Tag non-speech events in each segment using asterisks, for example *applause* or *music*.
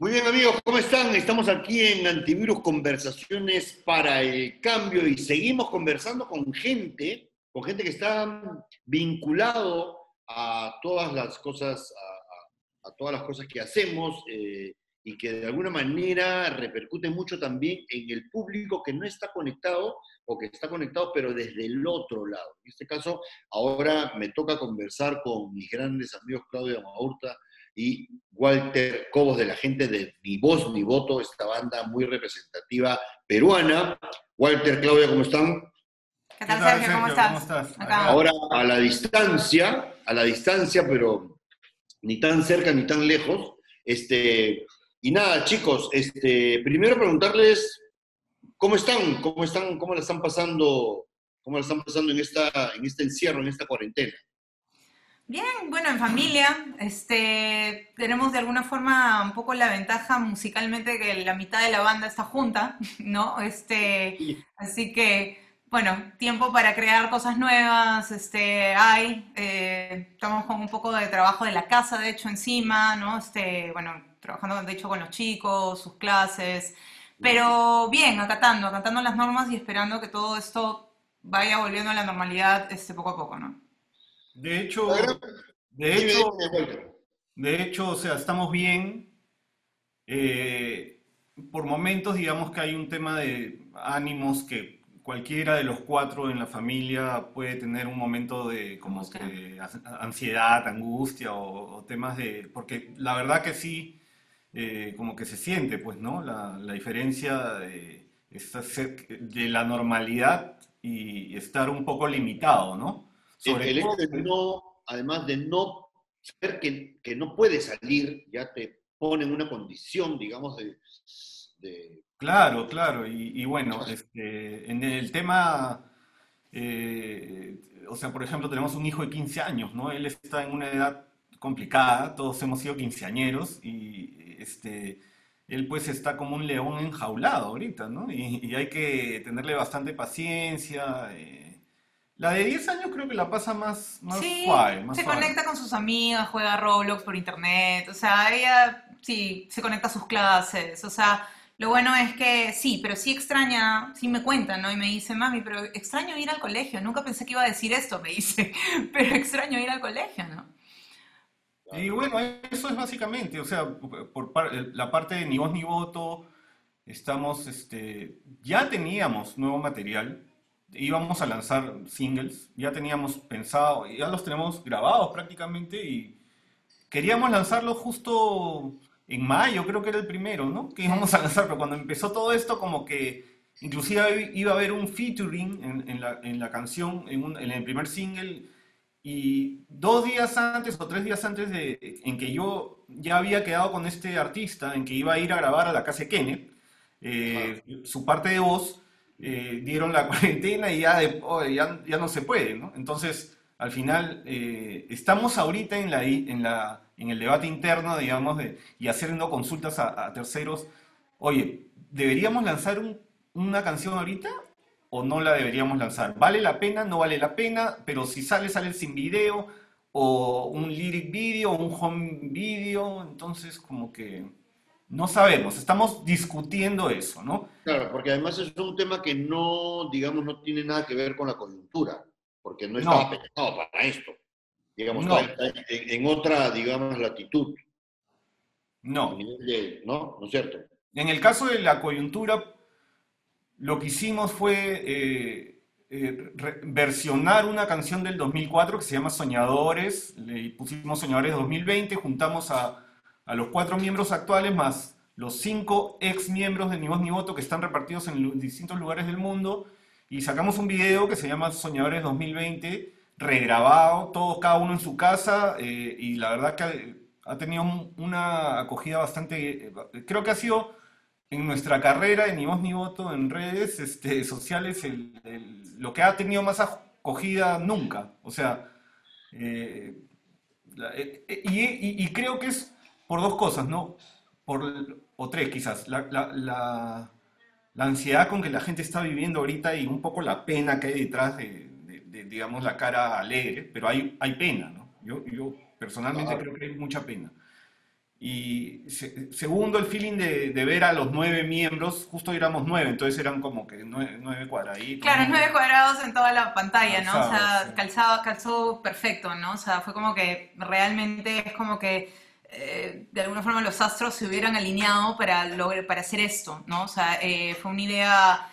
Muy bien amigos, ¿cómo están? Estamos aquí en Antivirus Conversaciones para el Cambio y seguimos conversando con gente, con gente que está vinculado a todas las cosas, a, todas las cosas que hacemos eh, y que de alguna manera repercute mucho también en el público que no está conectado o que está conectado pero desde el otro lado. En este caso, ahora me toca conversar con mis grandes amigos Claudia Maurta y Walter Cobos de la gente de Ni Voz Ni Voto, esta banda muy representativa peruana. Walter, Claudia, ¿cómo están? ¿Qué tal, Sergio? ¿Cómo estás? Ahora a la distancia, a la distancia, pero ni tan cerca ni tan lejos. Este, y nada, chicos, este, primero preguntarles cómo están, cómo están, cómo la están pasando, cómo la están pasando en esta, en este encierro, en esta cuarentena. Bien, bueno, en familia, este, tenemos de alguna forma un poco la ventaja musicalmente que la mitad de la banda está junta, *laughs* ¿no? Este, así que, bueno, tiempo para crear cosas nuevas, este, hay, eh, estamos con un poco de trabajo de la casa, de hecho, encima, ¿no? Este, bueno, trabajando, de hecho, con los chicos, sus clases, pero bien, acatando, acatando las normas y esperando que todo esto vaya volviendo a la normalidad, este, poco a poco, ¿no? De hecho, de hecho, de hecho, o sea, estamos bien. Eh, por momentos, digamos que hay un tema de ánimos que cualquiera de los cuatro en la familia puede tener un momento de como que ansiedad, angustia o, temas de... Porque la verdad que sí, eh, como que se siente, pues, ¿no? La, diferencia de, de la normalidad y estar un poco limitado, ¿no? El, hecho de no, además de no saber que, que, no puede salir, ya te pone en una condición, digamos, de... Claro, claro, y, bueno, este, en el tema, eh, o sea, por ejemplo, tenemos un hijo de 15 años, ¿no? Él está en una edad complicada, todos hemos sido quinceañeros y este, él pues está como un león enjaulado ahorita, ¿no? Y, hay que tenerle bastante paciencia. Eh, la de 10 años creo que la pasa más, más sí, suave. se conecta con sus amigas, juega Roblox por internet, o sea, ella sí, se conecta a sus clases, o sea, lo bueno es que sí, pero sí extraña, sí me cuenta, ¿no? Y me dice, mami, pero extraño ir al colegio, nunca pensé que iba a decir esto, me dice, *laughs* pero extraño ir al colegio, ¿no? Y bueno, eso es básicamente, o sea, por la parte de ni voz ni voto, estamos, este, ya teníamos nuevo material, íbamos a lanzar singles, ya teníamos pensado, ya los tenemos grabados prácticamente y queríamos lanzarlos justo en mayo, creo que era el primero, ¿no? Que íbamos a lanzar, pero cuando empezó todo esto como que inclusive iba a haber un featuring en, la, en la, canción, en, en, el primer single, y dos días antes o tres días antes de en que yo ya había quedado con este artista, en que iba a ir a grabar a la casa de Kenneth, eh, su parte de voz, eh, dieron la *laughs* cuarentena y ya, ya, ya, no se puede. Entonces, al final, eh, estamos ahorita en, la, en, la, en el debate interno, digamos, de, y haciendo consultas a, terceros. Oye, ¿deberíamos lanzar una canción ahorita o no la deberíamos lanzar? ¿Vale la pena? ¿No vale la pena? Pero si sale, sale sin video o un lyric video, un home video, entonces como que no sabemos, estamos discutiendo eso, ¿no? Claro, porque además es un tema que no, digamos, no tiene nada que ver con la coyuntura, porque no estaba pensado para esto. Digamos, en, otra, digamos, latitud. No. ¿No? ¿No es cierto? En el caso de la coyuntura, lo que hicimos fue eh, eh, versionar una canción del 2004 que se llama Soñadores, le pusimos Soñadores 2020, juntamos a a los cuatro miembros actuales más los cinco ex miembros de Ni Voz Ni Voto que están repartidos en distintos lugares del mundo. Y sacamos un video que se llama Soñadores 2020, regrabado, todos cada uno en su casa eh, y la verdad que ha, tenido una acogida bastante, creo que ha sido en nuestra carrera de Ni Voz Ni Voto en redes este, sociales lo que ha tenido más acogida nunca, o sea, eh, eh, y creo que es por dos cosas, ¿no? Por, o tres quizás. La, la, la, ansiedad con que la gente está viviendo ahorita y un poco la pena que hay detrás de, digamos, la cara alegre, pero hay, hay pena, ¿no? Yo, yo personalmente creo que hay mucha pena. Y segundo, el feeling de, ver a los nueve miembros, justo éramos nueve, entonces eran como que nueve, cuadraditos. Claro, nueve cuadrados en toda la pantalla, ¿no? o sea, calzado, calzó perfecto, ¿no? O sea, fue como que realmente es como que eh, de alguna forma los astros se hubieran alineado para, lograr, para hacer esto, ¿no? O sea, eh, fue una idea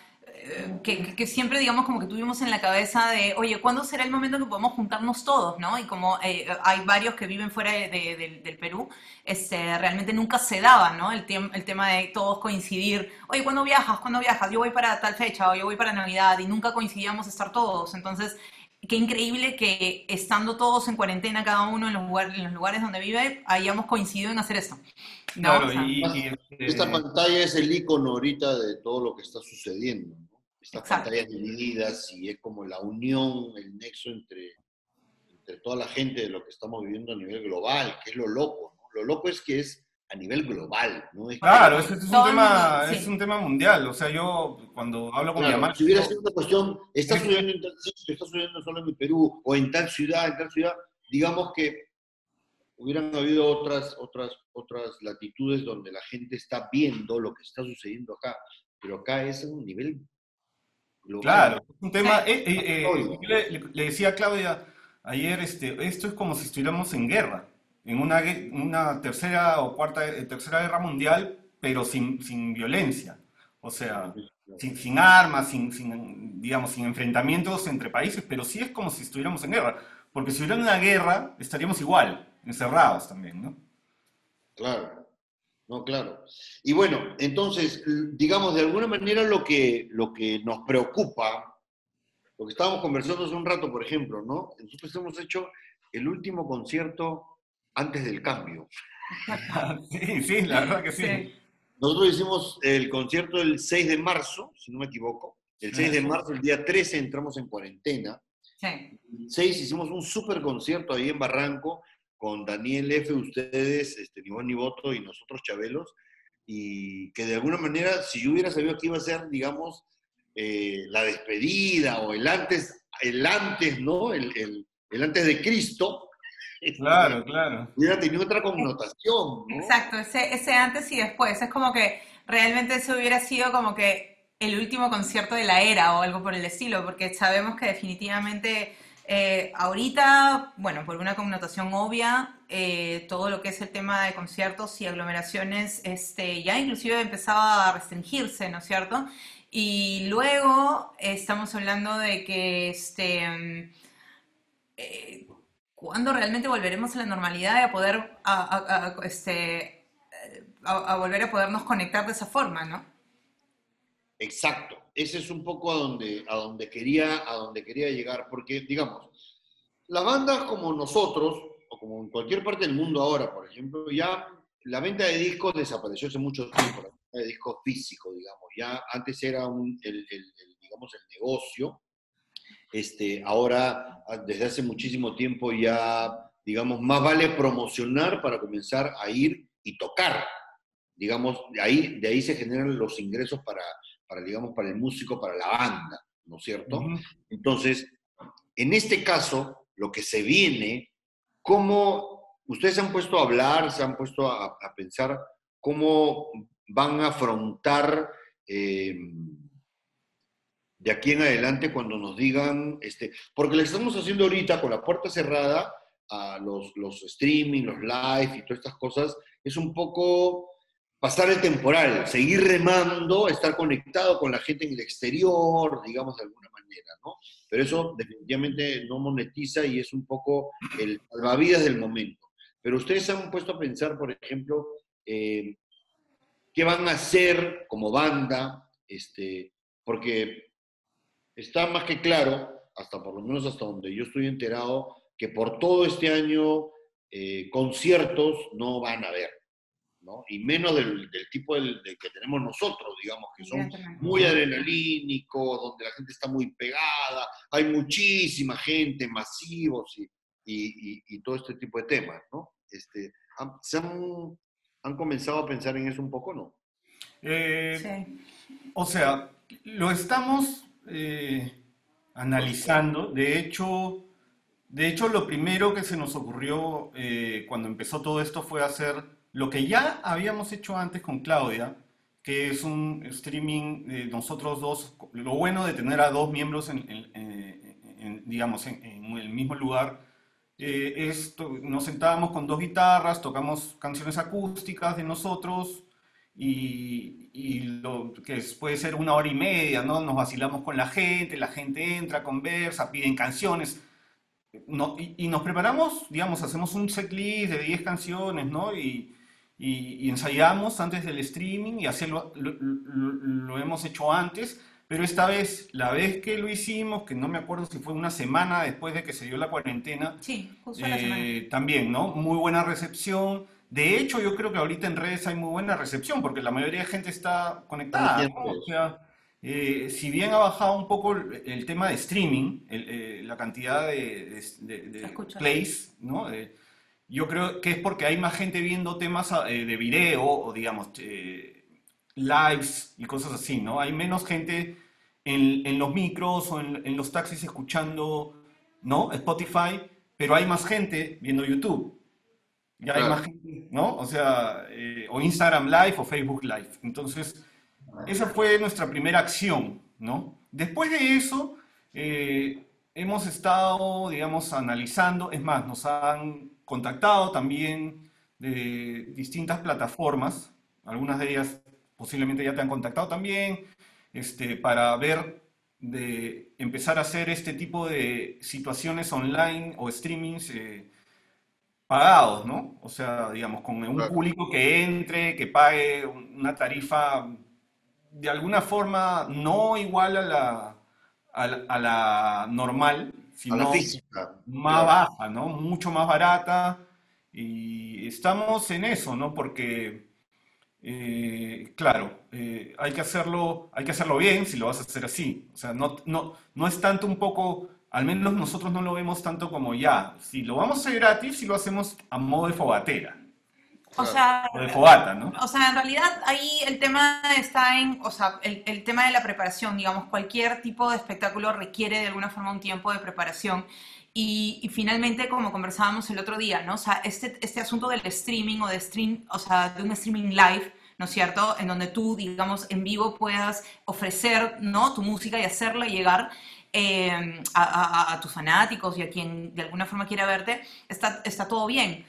que, siempre, digamos, como que tuvimos en la cabeza de, oye, ¿cuándo será el momento que podamos juntarnos todos, no? Y como eh, hay varios que viven fuera del Perú, este, realmente nunca se daba, ¿no? El, el tema de todos coincidir, oye, ¿cuándo viajas? ¿Cuándo viajas? Yo voy para tal fecha o yo voy para Navidad y nunca coincidíamos estar todos. Entonces, qué increíble que estando todos en cuarentena, cada uno en los, lugares, en los lugares donde vive, hayamos coincidido en hacer esto. Claro, y, esta pantalla es el icono ahorita de todo lo que está sucediendo estas pantallas divididas y es como la unión, el nexo entre, entre toda la gente de lo que estamos viviendo a nivel global, que es lo loco, ¿no? Lo loco es que es a nivel global, ¿no? claro, es, un tema, es un tema mundial, o sea, yo cuando hablo con mi mamá... Si hubiera sido una cuestión, está sucediendo en tal sitio, está sucediendo solo en Perú, o en tal ciudad, en tal ciudad, digamos que hubieran habido otras, otras, otras latitudes donde la gente está viendo lo que está sucediendo acá, pero acá es a un nivel Claro, es un tema. Eh, eh, eh, le, decía a Claudia ayer, este, esto es como si estuviéramos en guerra, en una, una tercera o cuarta, tercera guerra mundial, pero sin, sin violencia. O sea, sin, sin armas, sin, sin, digamos, sin enfrentamientos entre países, pero sí es como si estuviéramos en guerra. Porque si hubiera una guerra, estaríamos igual, encerrados también, ¿no? Claro. No, claro. Y bueno, entonces, digamos, de alguna manera lo que, lo que nos preocupa, lo que estábamos conversando hace un rato, por ejemplo, ¿no? Nosotros hemos hecho el último concierto antes del cambio. *laughs* sí, sí, la verdad que sí. Nosotros hicimos el concierto el 6 de marzo, si no me equivoco. El 6 de marzo, el día 13, entramos en cuarentena. Sí. El 6 hicimos un super concierto ahí en Barranco con Daniel F., ustedes, este, ni ni voto y nosotros Chabelos, y que de alguna manera, si yo hubiera sabido que iba a ser, digamos, eh, la despedida o el antes, el antes, ¿no? El, el, antes de Cristo. Claro, claro. Hubiera tenido otra connotación, ¿no? Exacto, ese, ese antes y después. Es como que realmente eso hubiera sido como que el último concierto de la era o algo por el estilo, porque sabemos que definitivamente eh, ahorita, bueno, por una connotación obvia, eh, todo lo que es el tema de conciertos y aglomeraciones este, ya inclusive empezaba a restringirse, ¿no es cierto? Y luego estamos hablando de que, este, mm, eh, ¿cuándo realmente volveremos a la normalidad y a poder, este, a volver a podernos conectar de esa forma, ¿no? Exacto ese es un poco a donde, a donde, quería, a donde quería llegar, porque, digamos, las bandas como nosotros, o como en cualquier parte del mundo ahora, por ejemplo, ya la venta de discos desapareció hace mucho tiempo, la venta de discos físicos, digamos, ya antes era un, el, digamos, el negocio, este, ahora, desde hace muchísimo tiempo ya, digamos, más vale promocionar para comenzar a ir y tocar, digamos, de ahí, de ahí se generan los ingresos para, para, digamos, para el músico, para la banda, ¿no es cierto? Entonces, en este caso, lo que se viene, ¿cómo ustedes se han puesto a hablar, se han puesto a, pensar cómo van a afrontar em, de aquí en adelante cuando nos digan, este, porque le estamos haciendo ahorita con la puerta cerrada a los, los streaming, los live y todas estas cosas, es un poco pasar el temporal, seguir remando, estar conectado con la gente en el exterior, digamos de alguna manera, ¿no? Pero eso definitivamente no monetiza y es un poco el salvavidas del momento. Pero ustedes han puesto a pensar, por ejemplo, eh, qué van a hacer como banda, este, porque está más que claro, hasta por lo menos hasta donde yo estoy enterado, que por todo este año eh, conciertos no van a haber. Y menos del, tipo del, que tenemos nosotros, digamos, que son muy adrenalínicos, donde la gente está muy pegada, hay muchísima gente, masivos y, todo este tipo de temas, ¿no? Este, ¿Se han, comenzado a pensar en eso un poco, no? Eh, sí. O sea, lo estamos eh, analizando. De hecho, de hecho, lo primero que se nos ocurrió eh, cuando empezó todo esto fue hacer lo que ya habíamos hecho antes con Claudia, que es un streaming de nosotros dos, lo bueno de tener a dos miembros en, digamos, en, el mismo lugar, eh, es, nos sentábamos con dos guitarras, tocamos canciones acústicas de nosotros y, y lo que puede ser una hora y media, ¿no? Nos vacilamos con la gente, la gente entra, conversa, piden canciones. No, y, nos preparamos, digamos, hacemos un setlist de 10 canciones, ¿no? Y, y, ensayamos antes del streaming y así lo, lo, hemos hecho antes, pero esta vez, la vez que lo hicimos, que no me acuerdo si fue una semana después de que se dio la cuarentena, sí, justo la semana. Eh, también, ¿no? Muy buena recepción. De hecho, yo creo que ahorita en redes hay muy buena recepción porque la mayoría de gente está conectada. O sea, eh, si bien ha bajado un poco el, tema de streaming, eh, la cantidad de, de, plays, ¿no? yo creo que es porque hay más gente viendo temas de video o, digamos, lives y cosas así, ¿no? Hay menos gente en, los micros o en, los taxis escuchando, ¿no? Spotify, pero hay más gente viendo YouTube. Ya hay más gente, ¿no? O sea, eh, o Instagram Live o Facebook Live. Entonces, esa fue nuestra primera acción, ¿no? Después de eso, eh, hemos estado, digamos, analizando, es más, nos han contactado también de distintas plataformas, algunas de ellas posiblemente ya te han contactado también, este, para ver de empezar a hacer este tipo de situaciones online o streamings eh, pagados, ¿no? O sea, digamos, con un público que entre, que pague una tarifa de alguna forma no igual a la, a la, normal, sino más baja, ¿no? Mucho más barata. Y estamos en eso, ¿no? Porque, eh, claro, eh, hay, que hacerlo, hay que hacerlo bien si lo vas a hacer así. O sea, no, no, no es tanto un poco al menos nosotros no lo vemos tanto como ya. Si lo vamos a hacer gratis, si lo hacemos a modo de fogatera. O sea, o de fogata, ¿no? O sea, en realidad ahí el tema está en, o sea, el, tema de la preparación, digamos, cualquier tipo de espectáculo requiere de alguna forma un tiempo de preparación. Y, finalmente, como conversábamos el otro día, ¿no? O sea, este, este asunto del streaming o de stream, o sea, de un streaming live, ¿no es cierto? En donde tú, digamos, en vivo puedas ofrecer, ¿no? Tu música y hacerla llegar. Em, a, tus fanáticos y a quien de alguna forma quiera verte, está, está todo bien.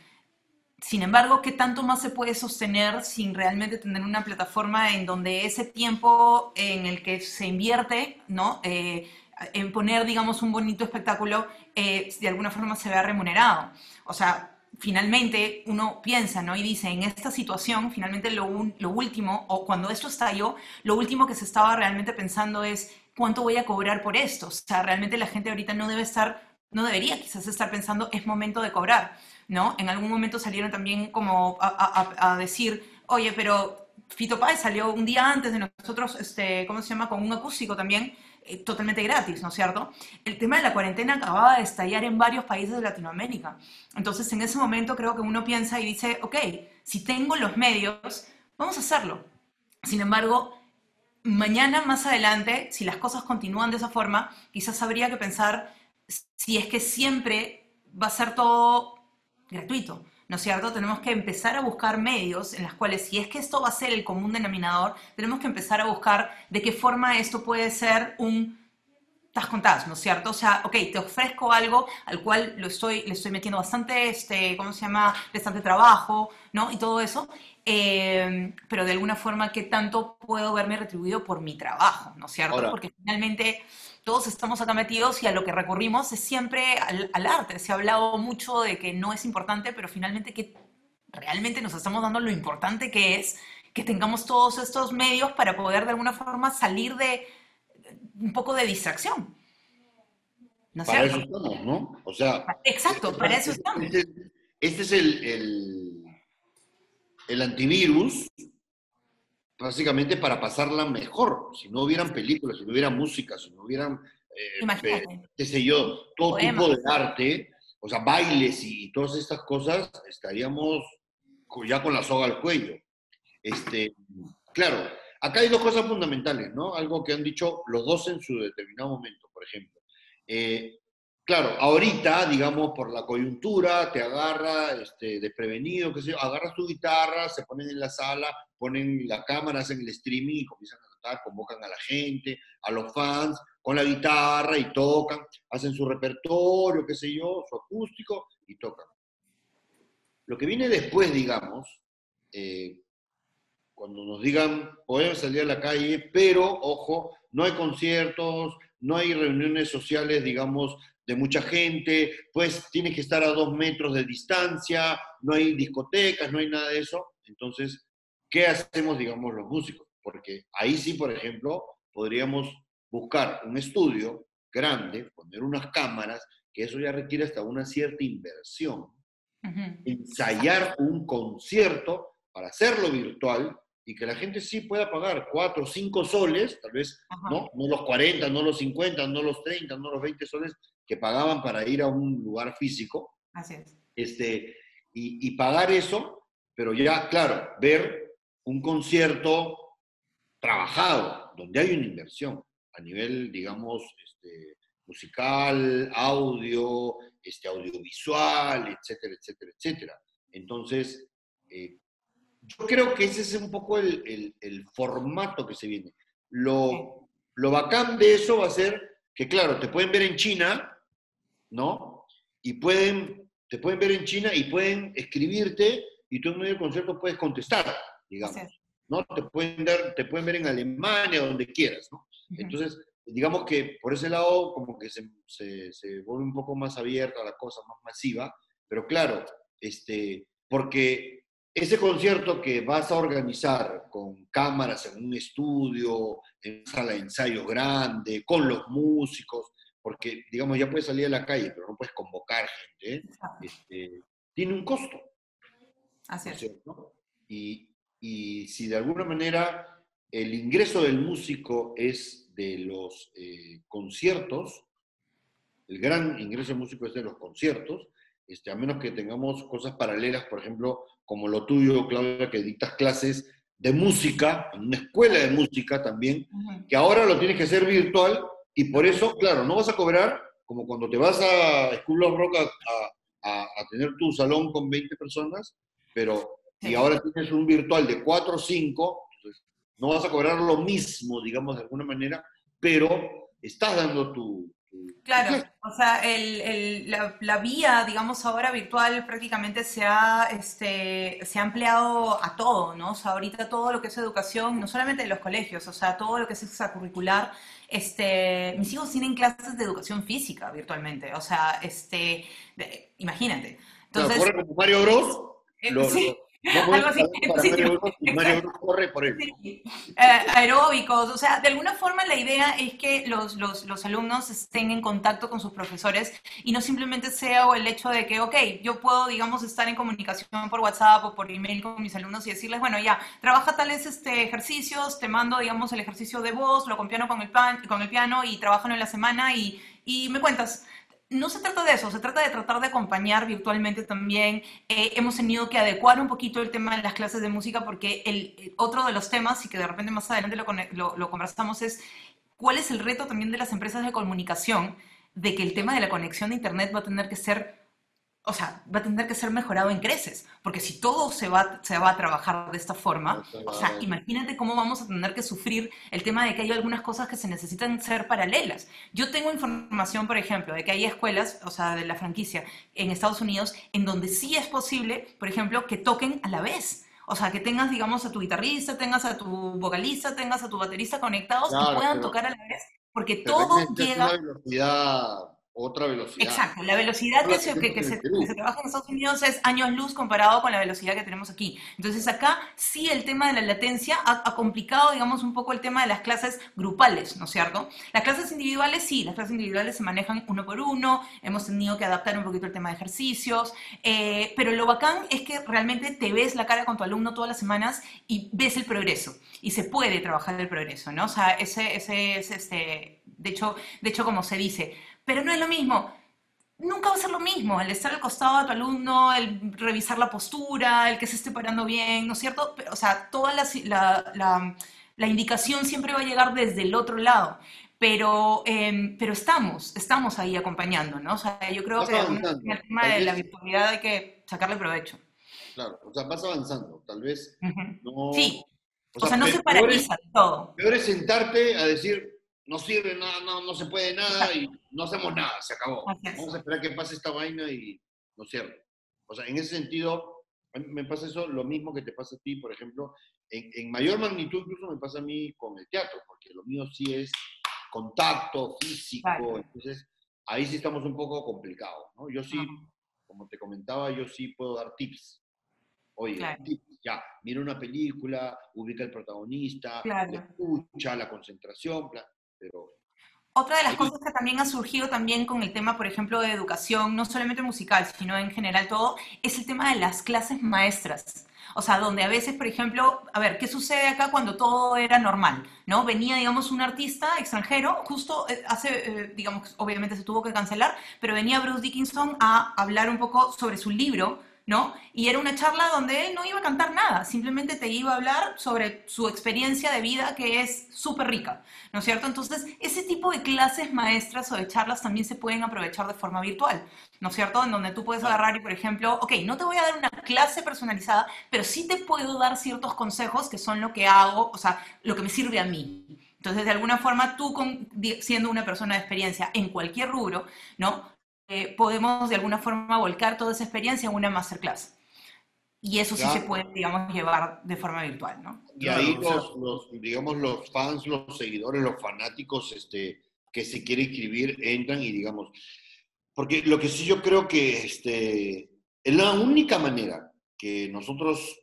Sin embargo, ¿qué tanto más se puede sostener sin realmente tener una plataforma en donde ese tiempo en el que se invierte, ¿no? Eh, en poner, digamos, un bonito espectáculo, eh, de alguna forma se vea remunerado. O sea, finalmente uno piensa, ¿no? Y dice, en esta situación, finalmente lo, lo último, o cuando esto estalló, lo último que se estaba realmente pensando es, ¿cuánto voy a cobrar por esto? O sea, realmente la gente ahorita no debe estar, no debería quizás estar pensando, es momento de cobrar, ¿no? En algún momento salieron también como a, decir, oye, pero Fito Páez salió un día antes de nosotros, este, ¿cómo se llama? Con un acústico también, eh, totalmente gratis, ¿no es cierto? El tema de la cuarentena acababa de estallar en varios países de Latinoamérica. Entonces, en ese momento creo que uno piensa y dice, ok, si tengo los medios, vamos a hacerlo. Sin embargo, mañana más adelante, si las cosas continúan de esa forma, quizás habría que pensar si es que siempre va a ser todo gratuito. ¿No es cierto? Tenemos que empezar a buscar medios en los cuales, si es que esto va a ser el común denominador, tenemos que empezar a buscar de qué forma esto puede ser un estás contadas, ¿no es cierto? O sea, ok, te ofrezco algo al cual lo estoy, le estoy metiendo bastante, este, ¿cómo se llama? Bastante trabajo, ¿no? Y todo eso. Eh, pero de alguna forma, ¿qué tanto puedo verme retribuido por mi trabajo, ¿no es cierto? Porque finalmente todos estamos acá metidos y a lo que recurrimos es siempre al, arte. Se ha hablado mucho de que no es importante, pero finalmente que realmente nos estamos dando lo importante que es que tengamos todos estos medios para poder de alguna forma salir de un poco de distracción. ¿No para eso estamos, ¿no? O sea... Exacto, para eso estamos. Este, este es el el antivirus básicamente para pasarla mejor. Si no hubieran películas, si no hubiera música, si no hubieran, eh, qué sé yo, todo tipo de arte, o sea, bailes y todas estas cosas, estaríamos ya con la soga al cuello. Este, claro, acá hay dos cosas fundamentales, ¿no? Algo que han dicho los dos en su determinado momento, por ejemplo. Eh, claro, ahorita, digamos, por la coyuntura, te agarra este, desprevenido, qué sé yo, agarras tu guitarra, se ponen en la sala, ponen la cámara, hacen el streaming y comienzan a cantar, convocan a la gente, a los fans, con la guitarra y tocan, hacen su repertorio, qué sé yo, su acústico y tocan. Lo que viene después, digamos, eh, cuando nos digan, podemos salir a la calle, pero, ojo, no hay conciertos, no hay reuniones sociales, digamos, de mucha gente, pues tienes que estar a dos metros de distancia, no hay discotecas, no hay nada de eso. Entonces, ¿qué hacemos, digamos, los músicos? Porque ahí sí, por ejemplo, podríamos buscar un estudio grande, poner unas cámaras, que eso ya requiere hasta una cierta inversión ensayar un concierto para hacerlo virtual y que la gente sí pueda pagar 4 o 5 soles, tal vez, ¿no? No los 40, no los 50, no los 30, no los 20 soles que pagaban para ir a un lugar físico. Así es. Este, y, y pagar eso, pero ya, claro, ver un concierto trabajado, donde hay una inversión a nivel, digamos, este, musical, audio, este, audiovisual, etcétera, etcétera, etcétera. Entonces, eh, yo creo que ese es un poco el, el, formato que se viene. Lo, lo bacán de eso va a ser que, claro, te pueden ver en China, ¿no? Y pueden, te pueden ver en China y pueden escribirte y tú en medio del concierto puedes contestar, digamos. ¿no? Te pueden, dar, te pueden ver en Alemania, donde quieras, ¿no? Entonces, digamos que por ese lado como que se, se, vuelve un poco más abierta la cosa, más masiva, pero claro, este, porque ese concierto que vas a organizar con cámaras en un estudio, en una sala de ensayo grande, con los músicos, porque digamos ya puedes salir a la calle, pero no puedes convocar gente, este, tiene un costo. Así es. Y, y si de alguna manera el ingreso del músico es de los eh, conciertos, el gran ingreso de músicos es de los conciertos, este, a menos que tengamos cosas paralelas, por ejemplo, como lo tuyo, Claudia, que dictas clases de música, en una escuela de música también, que ahora lo tienes que hacer virtual y por eso, claro, no vas a cobrar como cuando te vas a School of Rock a, a, tener tu salón con 20 personas, pero y ahora tienes un virtual de 4 o 5, no vas a cobrar lo mismo, digamos, de alguna manera, pero estás dando tu... claro, o sea, el, la, vía, digamos, ahora virtual prácticamente se ha, este, se ha empleado a todo, ¿no? O sea, ahorita todo lo que es educación, no solamente en los colegios, o sea, todo lo que es extracurricular, este, mis hijos tienen clases de educación física virtualmente, o sea, este, imagínate. Entonces, como Mario Bros. Eh, sí. Algo así. Mario, corre por él. Eh, aeróbicos, o sea, de alguna forma la idea es que los, los, los, alumnos estén en contacto con sus profesores y no simplemente sea el hecho de que, ok, yo puedo, digamos, estar en comunicación por WhatsApp o por email con mis alumnos y decirles, bueno, ya, trabaja tales este, ejercicios, te mando, digamos, el ejercicio de voz, lo compiano con el, pan, con el piano y trabajan en la semana y, y me cuentas no se trata de eso, se trata de tratar de acompañar virtualmente también. Eh, hemos tenido que adecuar un poquito el tema de las clases de música porque el, otro de los temas, y que de repente más adelante lo, lo conversamos, es cuál es el reto también de las empresas de comunicación de que el tema de la conexión de Internet va a tener que ser o sea, va a tener que ser mejorado en creces, porque si todo se va, se va a trabajar de esta forma, o sea, imagínate cómo vamos a tener que sufrir el tema de que hay algunas cosas que se necesitan ser paralelas. Yo tengo información, por ejemplo, de que hay escuelas, o sea, de la franquicia en Estados Unidos, en donde sí es posible, por ejemplo, que toquen a la vez. O sea, que tengas, digamos, a tu guitarrista, tengas a tu vocalista, tengas a tu baterista conectados y puedan tocar a la vez, porque todo llega otra velocidad. Exacto, la velocidad que, se, que, se, trabaja en Estados Unidos es años luz comparado con la velocidad que tenemos aquí. Entonces acá sí el tema de la latencia ha, complicado, digamos, un poco el tema de las clases grupales, ¿no es cierto? Las clases individuales sí, las clases individuales se manejan uno por uno, hemos tenido que adaptar un poquito el tema de ejercicios, eh, pero lo bacán es que realmente te ves la cara con tu alumno todas las semanas y ves el progreso, y se puede trabajar el progreso, ¿no? O sea, ese, ese, ese este, de hecho, de hecho, como se dice, pero no es lo mismo. Nunca va a ser lo mismo el estar al costado de tu alumno, el revisar la postura, el que se esté parando bien, ¿no es cierto? o sea, toda la, la, la, indicación siempre va a llegar desde el otro lado. pero, em, pero estamos, estamos ahí acompañando, ¿no? O sea, yo creo que en el tema de la virtualidad hay que sacarle provecho. Claro, o sea, vas avanzando, tal vez no... Sí, o sea, no se paraliza todo. Peor es sentarte a decir, no sirve nada, no, no se puede nada y no hacemos nada, se acabó. Vamos a esperar que pase esta vaina y no cierre. O sea, en ese sentido, me pasa eso lo mismo que te pasa a ti, por ejemplo, en, en, mayor magnitud incluso me pasa a mí con el teatro, porque lo mío sí es contacto físico, entonces ahí sí estamos un poco complicados, ¿no? Yo sí, como te comentaba, yo sí puedo dar tips. Oye, tips, ya, mira una película, ubica el protagonista, escucha, la concentración, pero otra de las cosas que también ha surgido también con el tema, por ejemplo, de educación, no solamente musical, sino en general todo, es el tema de las clases maestras. O sea, donde a veces, por ejemplo, a ver, ¿qué sucede acá cuando todo era normal? ¿No? Venía, digamos, un artista extranjero, justo eh, hace, eh, digamos, obviamente se tuvo que cancelar, pero venía Bruce Dickinson a hablar un poco sobre su libro ¿no? Y era una charla donde él no iba a cantar nada, simplemente te iba a hablar sobre su experiencia de vida que es súper rica, ¿no es cierto? Entonces, ese tipo de clases maestras o de charlas también se pueden aprovechar de forma virtual, ¿no es cierto? En donde tú puedes agarrar y, por ejemplo, ok, no te voy a dar una clase personalizada, pero sí te puedo dar ciertos consejos que son lo que hago, o sea, lo que me sirve a mí. Entonces, de alguna forma, tú siendo una persona de experiencia en cualquier rubro, ¿no? Eh, podemos de alguna forma volcar toda esa experiencia en una masterclass. Y eso sí se puede, digamos, llevar de forma virtual, ¿no? Y ahí los, digamos, los fans, los seguidores, los fanáticos este, que se quieren inscribir entran y, digamos, porque lo que sí yo creo que este, es la única manera que nosotros,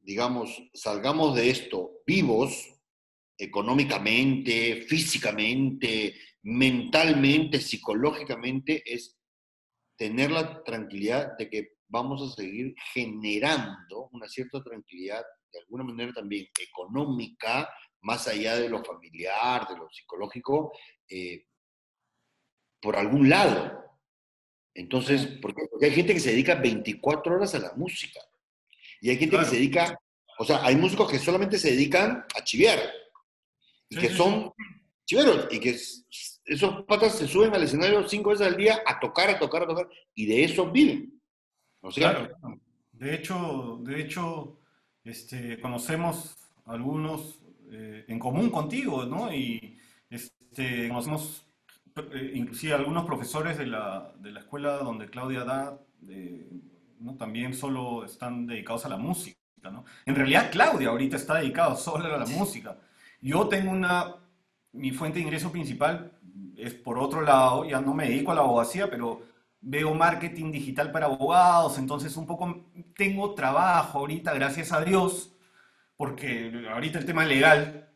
digamos, salgamos de esto vivos, económicamente, físicamente, mentalmente, psicológicamente, es tener la tranquilidad de que vamos a seguir generando una cierta tranquilidad, de alguna manera también económica, más allá de lo familiar, de lo psicológico, eh, por algún lado. Entonces, porque, porque hay gente que se dedica 24 horas a la música. Y hay gente que se dedica, o sea, hay músicos que solamente se dedican a chiviar. Y que son chiveros. Y que esos patas se suben al escenario cinco veces al día a tocar, a tocar, a tocar, y de eso viven. ¿No Claro. De hecho, de hecho este, conocemos algunos eh, en común contigo, ¿no? Y este, conocemos eh, inclusive algunos profesores de la, de la, escuela donde Claudia da, ¿no? también solo están dedicados a la música, ¿no? En realidad Claudia ahorita está dedicada solo a la música. Yo tengo una, mi fuente de ingreso principal es por otro lado, ya no me dedico a la abogacía, pero veo marketing digital para abogados, entonces un poco tengo trabajo ahorita, gracias a Dios, porque ahorita el tema legal,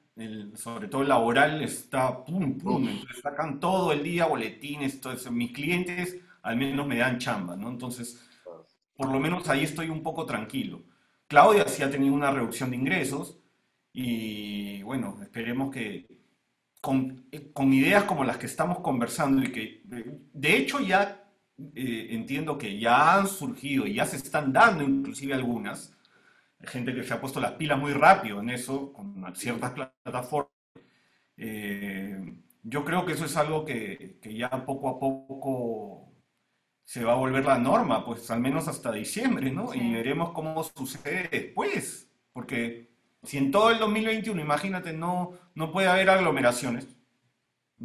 sobre todo el laboral, está pum, pum, entonces sacan todo el día boletines, entonces mis clientes al menos me dan chamba, ¿no? Entonces, por lo menos ahí estoy un poco tranquilo. Claudia sí ha tenido una reducción de ingresos y bueno, esperemos que, eh, con, ideas como las que estamos conversando y que de hecho ya eh, entiendo que ya han surgido y ya se están dando inclusive algunas, gente que se ha puesto las pilas muy rápido en eso, con ciertas plataformas. Eh, yo creo que eso es algo que, que, ya poco a poco se va a volver la norma, pues al menos hasta diciembre, ¿no? Y veremos cómo sucede después, porque si en todo el 2021, imagínate, no, no puede haber aglomeraciones,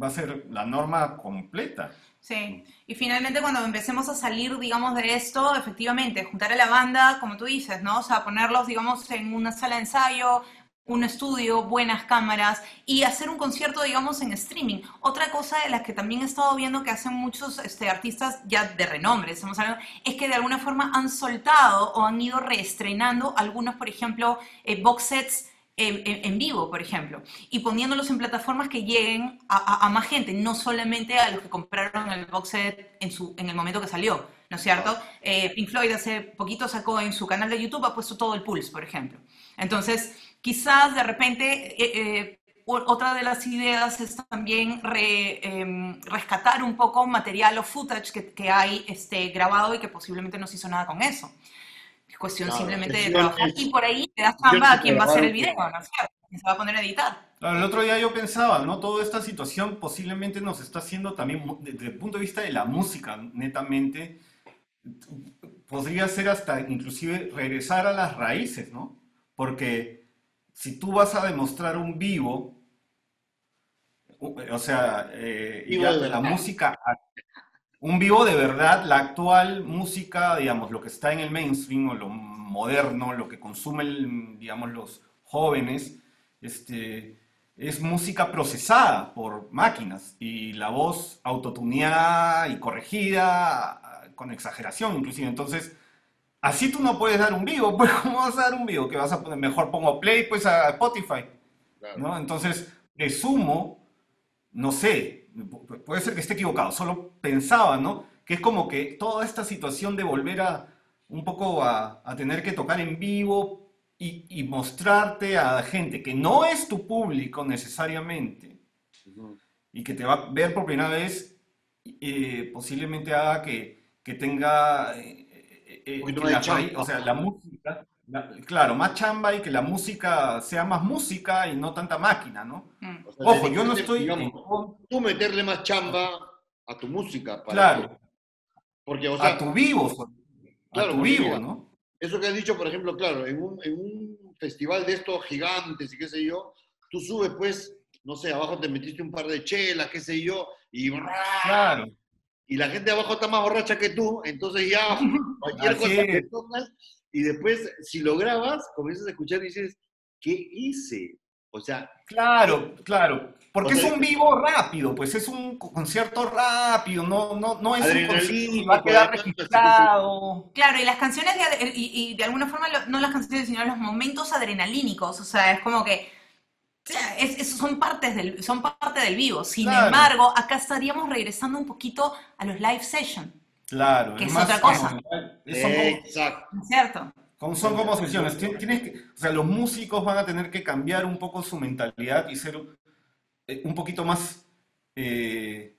va a ser la norma completa. Sí, y finalmente cuando empecemos a salir, digamos, de esto, efectivamente, juntar a la banda, como tú dices, ¿no? O sea, ponerlos, digamos, en una sala de ensayo, un estudio, buenas cámaras y hacer un concierto, digamos, en streaming. Otra cosa de las que también he estado viendo que hacen muchos este, artistas ya de renombre, estamos hablando, es que de alguna forma han soltado o han ido reestrenando algunos, por ejemplo, eh, box sets en, vivo, por ejemplo, y poniéndolos en plataformas que lleguen a, más gente, no solamente a los que compraron el box set en, su, en el momento que salió, ¿no es cierto? Eh, Pink Floyd hace poquito sacó en su canal de YouTube, ha puesto todo el Pulse, por ejemplo. Entonces, quizás de repente eh, eh, otra de las ideas es también em, rescatar un poco material o footage que, hay este, grabado y que posiblemente no se hizo nada con eso. Es cuestión simplemente de trabajar y por ahí te das chamba a quien va a hacer el video, ¿no es cierto? se va a poner a editar. Claro, el otro día yo pensaba, ¿no? Toda esta situación posiblemente nos está haciendo también, desde el punto de vista de la música, netamente, podría ser hasta inclusive regresar a las raíces, ¿no? Porque si tú vas a demostrar un vivo, o sea, eh, la música, un vivo de verdad, la actual música, digamos, lo que está en el mainstream o lo moderno, lo que consumen, digamos, los jóvenes, este, es música procesada por máquinas y la voz autotuneada y corregida con exageración inclusive. Entonces, así tú no puedes dar un vivo, *laughs* pues ¿cómo vas a dar un vivo? Que vas a poner, mejor pongo play pues a Spotify, ¿no? Entonces, presumo, no sé, puede ser que esté equivocado, solo pensaba, ¿no? Que es como que toda esta situación de volver a un poco a, a tener que tocar en vivo y, mostrarte a gente que no es tu público necesariamente y que te va a ver por primera vez, eh, posiblemente haga que, que tenga eh, eh, la, o sea, la música, claro, más chamba y que la música sea más música y no tanta máquina, ¿no? Mm. Ojo, yo no estoy... tú meterle más chamba a tu música. claro. Porque, o sea, a tu vivo, a tu vivo, ¿no? Eso que has dicho, por ejemplo, claro, en un, en un festival de estos gigantes y qué sé yo, tú subes, pues, no sé, abajo te metiste un par de chelas, qué sé yo, y claro. Y la gente abajo está más borracha que tú, entonces ya *laughs* cualquier cosa que tocas, y después, si lo grabas, comienzas a escuchar y dices, ¿qué hice? O sea. Claro, claro. Porque es un vivo rápido, pues es un concierto rápido, no, no, no es un concierto va a quedar registrado. Claro, y las canciones, de, y, de alguna forma, no las canciones, sino los momentos adrenalínicos, o sea, es como que son, partes del, son parte del vivo. Sin embargo, acá estaríamos regresando un poquito a los live sessions. Claro, que es, otra cosa. Exacto. ¿Cierto? son como sesiones. Tienes que, o sea, los músicos van a tener que cambiar un poco su mentalidad y ser eh, un poquito más eh,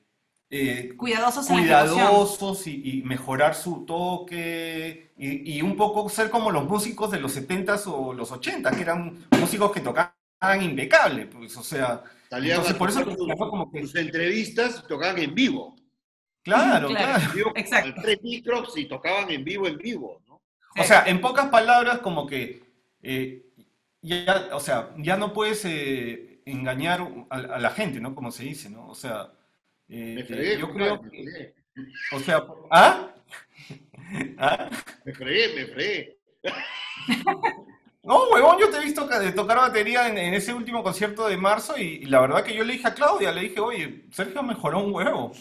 eh, cuidadosos, cuidadosos y, mejorar su toque y, un poco ser como los músicos de los 70s o los 80s, que eran músicos que tocaban impecable, pues, o sea, entonces por eso como que... sus entrevistas tocaban en vivo. Claro, claro. Exacto. Tres micros y tocaban en vivo, en vivo, ¿no? O sea, en pocas palabras, como que ya, o sea, ya no puedes engañar a, la gente, ¿no? Como se dice, ¿no? O sea, eh, eh, yo creo que... O sea, ¿ah? *laughs* ¿ah? Me fregué, me fregué. *laughs* No, huevón, yo te he visto tocar batería en, ese último concierto de marzo y, la verdad que yo le dije a Claudia, le dije, oye, Sergio mejoró un huevo.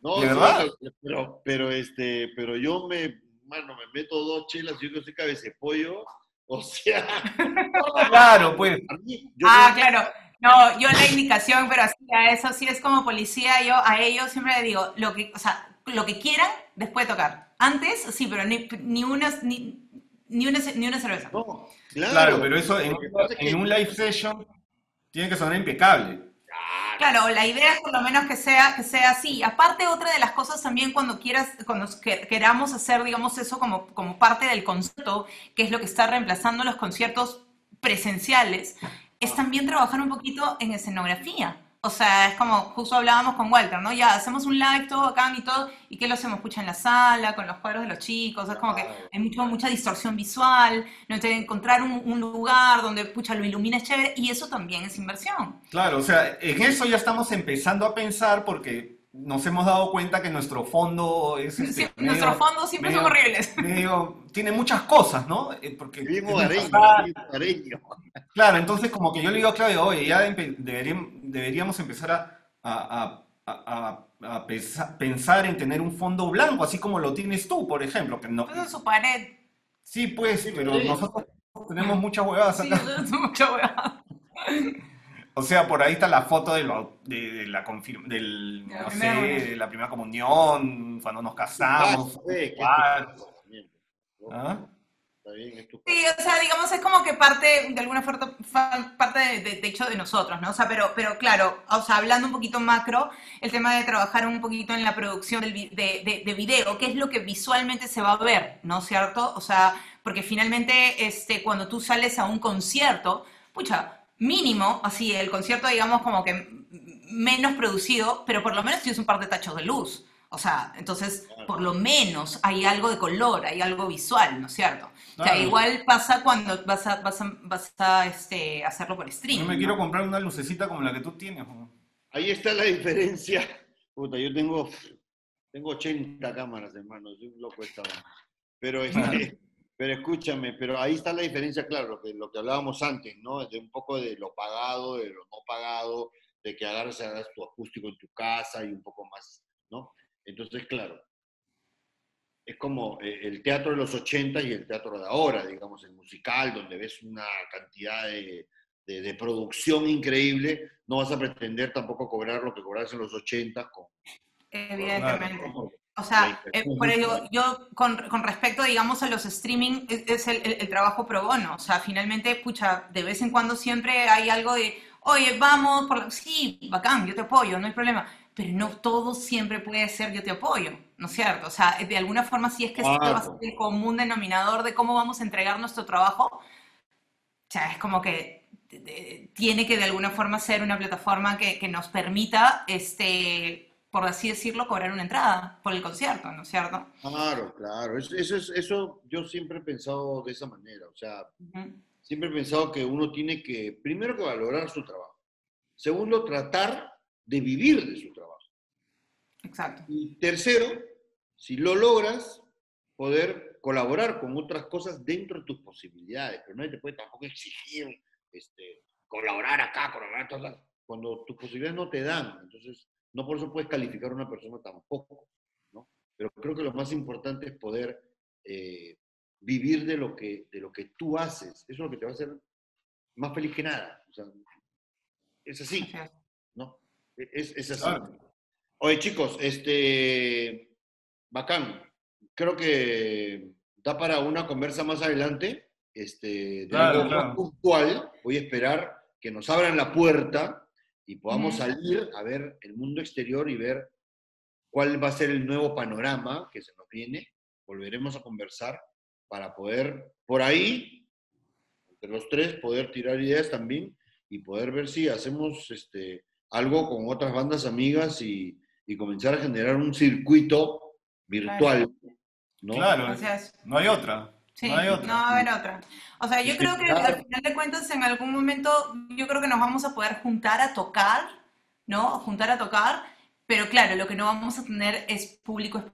No, ¿De verdad? Pero, pero, este, pero yo me, bueno, me meto dos chelas, yo que soy cabeza pollo, o sea... claro, pues. ah, claro. No, yo la indicación, pero así a eso sí es como policía, yo a ellos siempre le digo, lo que, o sea, lo que quieran después de tocar. Antes, sí, pero ni, ni una, ni, ni, una, ni una cerveza. No, claro. pero eso en, en, un live session tiene que sonar impecable. Claro, la idea es por lo menos que sea, que sea así. Aparte, otra de las cosas también cuando quieras, cuando queramos hacer, digamos, eso como, como parte del concierto, que es lo que está reemplazando los conciertos presenciales, es también trabajar un poquito en escenografía. O sea, es como, justo hablábamos con Walter, ¿no? Ya, hacemos un live todo acá y todo, ¿y qué lo hacemos? Pucha, en la sala, con los cuadros de los chicos, es como que hay mucho, mucha distorsión visual, ¿no? Entonces, encontrar un, lugar donde, pucha, lo ilumina chévere, y eso también es inversión. Claro, o sea, en eso ya estamos empezando a pensar porque nos hemos dado cuenta que nuestro fondo es... Este, nuestro fondo siempre son horribles. tiene muchas cosas, ¿no? Eh, porque bien Claro, entonces como que yo le digo a Claudio, oye, ya deberíamos, empezar a, pensar en tener un fondo blanco, así como lo tienes tú, por ejemplo. Que no... en su pared. Sí, pues, pero nosotros tenemos muchas huevadas acá. Sí, muchas huevadas. O sea, por ahí está la foto de, de, la confirma, del, no sé, de la primera comunión, cuando nos casamos. ¿Ah? Sí, o sea, digamos, es como que parte, de alguna forma, parte de, hecho de nosotros, ¿no? O sea, pero, pero claro, o sea, hablando un poquito macro, el tema de trabajar un poquito en la producción del, de, de, video, qué es lo que visualmente se va a ver, ¿no es cierto? O sea, porque finalmente, este, cuando tú sales a un concierto, pucha, mínimo, así, el concierto, digamos, como que menos producido, pero por lo menos tienes un par de tachos de luz. O sea, entonces, por lo menos hay algo de color, hay algo visual, ¿no es cierto? O sea, igual pasa cuando vas a, vas a, vas a este, hacerlo por stream. Yo me quiero comprar una lucecita como la que tú tienes. Ahí está la diferencia. Puta, yo tengo, tengo 80 cámaras, hermano. Soy un loco esta Pero, este, pero escúchame, pero ahí está la diferencia, claro, lo que, lo que hablábamos antes, ¿no? De un poco de lo pagado, de lo no pagado, de que agarras, hagas tu acústico en tu casa y un poco más, ¿no? Entonces, claro, es como eh, el teatro de los 80 y el teatro de ahora, digamos, el musical, donde ves una cantidad de, de, producción increíble, no vas a pretender tampoco cobrar lo que cobras en los 80 con... Evidentemente. O sea, eh, por ello, yo con, con, respecto, digamos, a los streaming, es, el, el, trabajo pro bono. O sea, finalmente, pucha, de vez en cuando siempre hay algo de, oye, vamos, por... sí, bacán, yo te apoyo, no hay problema pero no todo siempre puede ser yo te apoyo, ¿no es cierto? O sea, de alguna forma sí es que va a ser el común denominador de cómo vamos a entregar nuestro trabajo. O sea, es como que tiene que de alguna forma ser una plataforma que, que, nos permita, este, por así decirlo, cobrar una entrada por el concierto, ¿no es cierto? Claro, claro. Eso, eso, eso yo siempre he pensado de esa manera. O sea, siempre he pensado que uno tiene que, primero que valorar su trabajo. Segundo, tratar de vivir de su. Exacto. Y tercero, si lo logras, poder colaborar con otras cosas dentro de tus posibilidades, pero nadie te puede tampoco exigir este, colaborar acá, colaborar todas cuando tus posibilidades no te dan. Entonces, no por eso puedes calificar a una persona tampoco, ¿no? Pero creo que lo más importante es poder eh, vivir de lo, que, de lo que tú haces. Eso es lo que te va a hacer más feliz que nada. O sea, es así, ¿no? Es, es así. Oye, chicos, este, bacán. Creo que da para una conversa más adelante. Este, de algo más puntual. Voy a esperar que nos abran la puerta y podamos salir a ver el mundo exterior y ver cuál va a ser el nuevo panorama que se nos viene. Volveremos a conversar para poder, por ahí, entre los tres, poder tirar ideas también y poder ver si hacemos este, algo con otras bandas amigas y, y comenzar a generar un circuito virtual. ¿no? Claro, no hay otra. Sí, no, hay otra. no va a haber otra. O sea, yo creo que al final de cuentas, en algún momento, yo creo que nos vamos a poder juntar a tocar, ¿no? Juntar a tocar, pero claro, lo que no vamos a tener es público,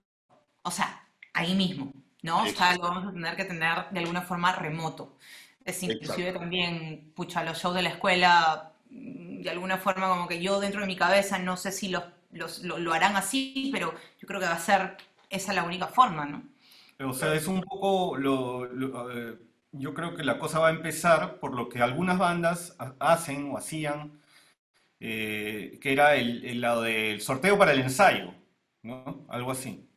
o sea, ahí mismo, ¿no? O sea, lo vamos a tener que tener de alguna forma remoto. Es inclusive también, pucha, los shows de la escuela, de alguna forma como que yo dentro de mi cabeza no sé si los lo, harán así, pero yo creo que va a ser esa la única forma, ¿no? O sea, es un poco lo, yo creo que la cosa va a empezar por lo que algunas bandas hacen o hacían, eh, que era el, lado del sorteo para el ensayo, ¿no? Algo así.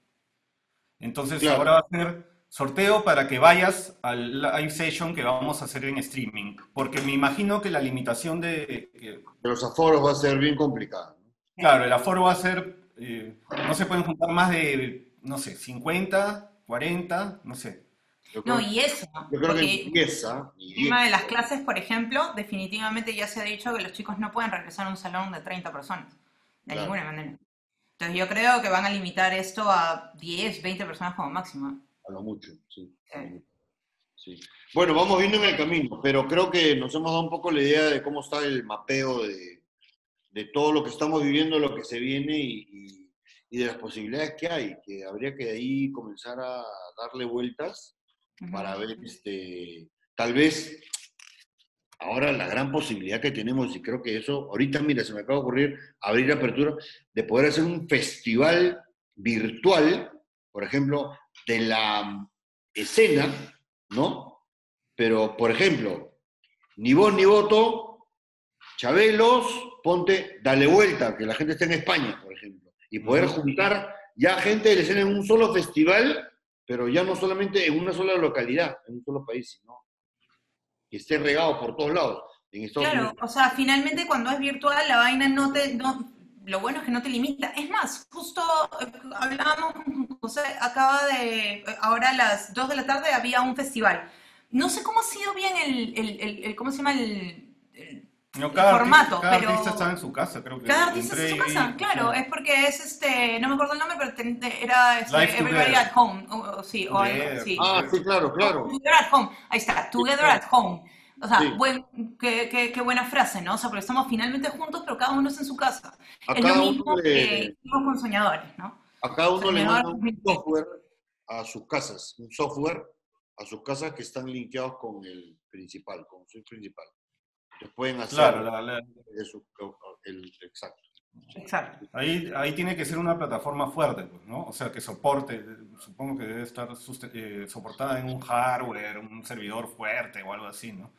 Entonces ahora va a ser sorteo para que vayas al live session que vamos a hacer en streaming, porque me imagino que la limitación de... de los aforos va a ser bien complicada. Claro, el aforo va a ser, eh, no se pueden juntar más de, no sé, 50, 40, no sé. no, y eso. Yo creo que empieza. Encima de las clases, por ejemplo, definitivamente ya se ha dicho que los chicos no pueden regresar a un salón de 30 personas. De ninguna manera. Entonces yo creo que van a limitar esto a 10, 20 personas como máximo. Lo mucho, sí. sí. Bueno, vamos viendo en el camino, pero creo que nos hemos dado un poco la idea de cómo está el mapeo de, de todo lo que estamos viviendo, lo que se viene y, de las posibilidades que hay, que habría que ahí comenzar a darle vueltas para ver, este, tal vez ahora la gran posibilidad que tenemos, y creo que eso, ahorita mira, se me acaba de ocurrir abrir apertura, de poder hacer un festival virtual, por ejemplo, de la escena, ¿no? Pero, por ejemplo, ni voz ni voto, Chabelos, ponte, dale vuelta, que la gente esté en España, por ejemplo, y poder juntar ya gente de la escena en un solo festival, pero ya no solamente en una sola localidad, en un solo país, sino que esté regado por todos lados. claro, o sea, finalmente cuando es virtual la vaina no te, no, lo bueno es que no te limita. Es más, justo eh, hablábamos José, acaba de, ahora a las 2 de la tarde había un festival. No sé cómo ha sido bien el, el, el, ¿cómo se llama el, cada formato. Artista, cada pero... artista estaba en su casa, creo que. Cada artista está en su casa, claro, es porque es este, no me acuerdo el nombre, pero era este, Everybody at Home, o, sí, o algo, sí. Ah, sí, claro, claro. Together at Home, ahí está, Together at Home. O sea, buen, qué, qué, qué, buena frase, ¿no? O sea, porque estamos finalmente juntos, pero cada uno está en su casa. A es lo mismo le... que hicimos con soñadores, ¿no? A cada uno le manda un software a sus casas, un software a sus casas que están linkeados con el principal, con su principal. Que pueden hacer claro, la, la... Eso, el, exacto. Exacto. Ahí, ahí tiene que ser una plataforma fuerte, pues, ¿no? O sea, que soporte, supongo que debe estar eh, soportada en un hardware, un servidor fuerte o algo así, ¿no?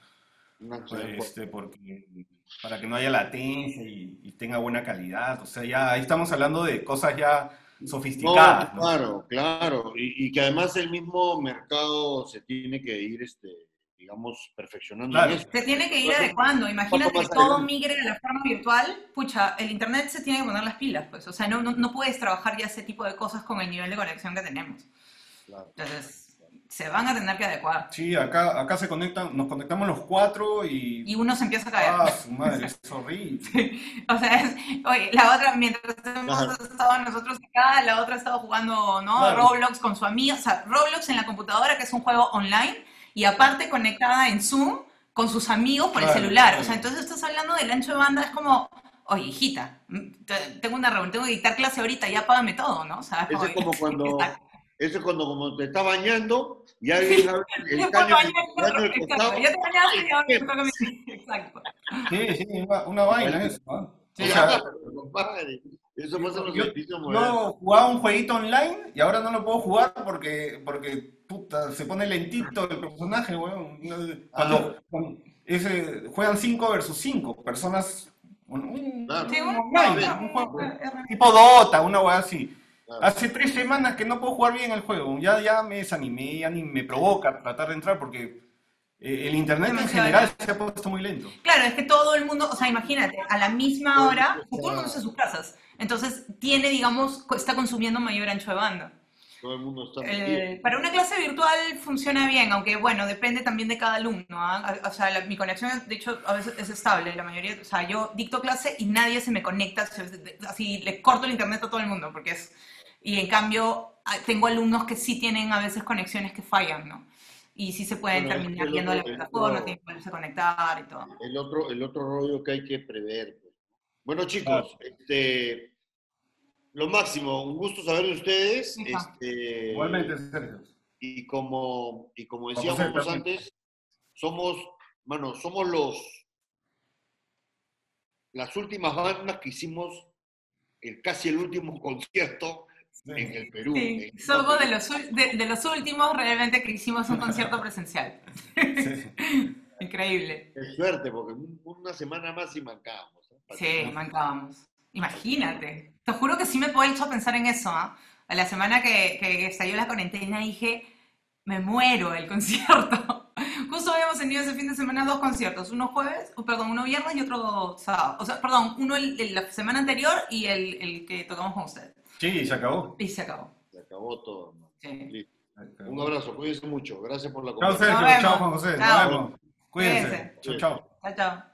Este, porque, para que no haya latencia y, y, tenga buena calidad. O sea, ya ahí estamos hablando de cosas ya sofisticadas. No, claro, claro. Y, y, que además el mismo mercado se tiene que ir este, digamos, perfeccionando. Se tiene que ir adecuando. Imagínate que todo migre a la forma virtual. Pucha, el Internet se tiene que poner las pilas, pues. O sea, no, no, puedes trabajar ya ese tipo de cosas con el nivel de conexión que tenemos. Entonces, se van a tener que adecuar. Sí, acá, acá se conectan, nos conectamos los cuatro y... Y uno se empieza a caer. Ah, su madre, es horrible. *laughs* O sea, es, oye, la otra, mientras hemos estado nosotros acá, la otra ha estado jugando, ¿no? Roblox con su amiga. O sea, Roblox en la computadora, que es un juego online y aparte conectada en Zoom con sus amigos por el celular. O sea, entonces estás hablando del ancho de banda, es como, oye, hijita, tengo una reunión, tengo que dictar clase ahorita, ya págame todo, ¿no? O sea, eso es como *laughs* cuando... Eso es cuando como te está bañando y alguien abre el *laughs* caño, el costado. Ya te bañaste y ahora te toca mi... Exacto. Sí, sí, una, una vaina eso. Sí, *laughs* compadre. Eso pasa en los modernos. Yo jugaba un jueguito online y ahora no lo puedo jugar porque, porque puta, se pone lentito el personaje, weón. Cuando, ese, juegan 5 versus 5 personas. Un, claro. sí, un, online, un juego tipo Dota, una weá así. Hace tres semanas que no puedo jugar bien el juego. Ya, ya me desanimé, ya ni me provoca tratar de entrar porque eh, el internet en general se ha puesto muy lento. Claro, es que todo el mundo, o sea, imagínate, a la misma hora, todo el mundo está en sus casas. Entonces, tiene, digamos, está consumiendo mayor ancho de banda. Todo el mundo está. Eh, para una clase virtual funciona bien, aunque bueno, depende también de cada alumno. ¿ah? O sea, mi conexión, de hecho, a veces es estable. La mayoría, o sea, yo dicto clase y nadie se me conecta. Así le corto el internet a todo el mundo, porque es. Y en cambio, tengo alumnos que sí tienen a veces conexiones que fallan, ¿no? y sí se pueden terminar viendo la plataforma, tienen que poderse conectar y todo. El otro, el otro rollo que hay que prever. Pues. Bueno, chicos, este, lo máximo, un gusto saber de ustedes. Este, Igualmente, Sergio. Y como, y como decíamos antes, somos, bueno, somos los, las últimas bandas que hicimos el, casi el último concierto en el Perú. Sí, somos de los, de, los, últimos realmente que hicimos un concierto presencial. *laughs* Increíble. Qué suerte, porque una semana más y mancábamos. ¿eh? Sí, mancábamos. Imagínate. Te juro que sí me puedo hecho a pensar en eso. ¿ah? La semana que, que estalló la cuarentena dije, me muero el concierto. *laughs* Justo habíamos tenido ese fin de semana dos conciertos, uno jueves, perdón, uno viernes y otro sábado. O sea, perdón, uno el, la semana anterior y el, el que tocamos con usted. Sí, se acabó. Y se acabó. Se acabó todo. Sí. Un abrazo, cuídense mucho. Gracias por la conversación. Chao, Sergio. Chao, Juan José. Nos vemos. Cuídense. Chao, chao. Chao, chao.